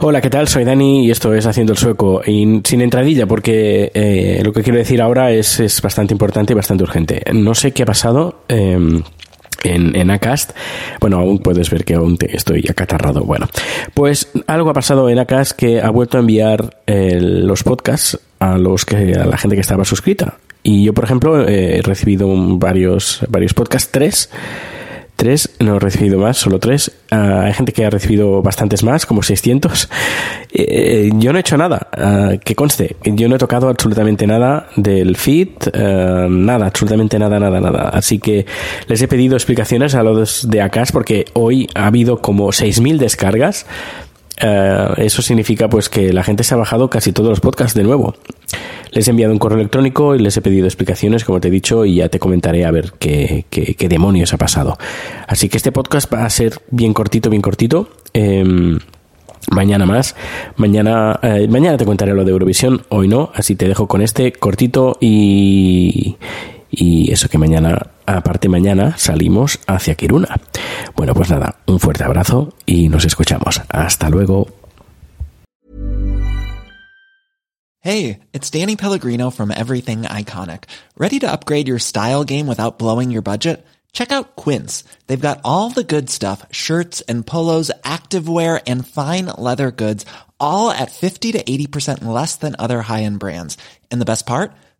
Hola, ¿qué tal? Soy Dani y esto es Haciendo el Sueco. Y sin entradilla, porque eh, lo que quiero decir ahora es, es, bastante importante y bastante urgente. No sé qué ha pasado. Eh, en, Acast. Bueno, aún puedes ver que aún te estoy acatarrado. Bueno, pues algo ha pasado en Acast que ha vuelto a enviar eh, los podcasts a los que a la gente que estaba suscrita. Y yo, por ejemplo, he recibido varios varios podcasts, tres tres, no he recibido más, solo tres. Uh, hay gente que ha recibido bastantes más, como 600. Eh, yo no he hecho nada, uh, que conste, yo no he tocado absolutamente nada del feed, uh, nada, absolutamente nada, nada, nada. Así que les he pedido explicaciones a los de Acas porque hoy ha habido como 6.000 descargas. Eso significa pues que la gente se ha bajado casi todos los podcasts de nuevo. Les he enviado un correo electrónico y les he pedido explicaciones, como te he dicho, y ya te comentaré a ver qué, qué, demonios ha pasado. Así que este podcast va a ser bien cortito, bien cortito. Eh, mañana más. Mañana, eh, mañana te contaré lo de Eurovisión, hoy no, así te dejo con este cortito y, y eso que mañana, aparte mañana, salimos hacia Kiruna. Bueno, pues nada, un fuerte abrazo y nos escuchamos. Hasta luego. Hey, it's Danny Pellegrino from Everything Iconic. Ready to upgrade your style game without blowing your budget? Check out Quince. They've got all the good stuff, shirts and polos, activewear and fine leather goods, all at 50 to 80% less than other high-end brands. And the best part?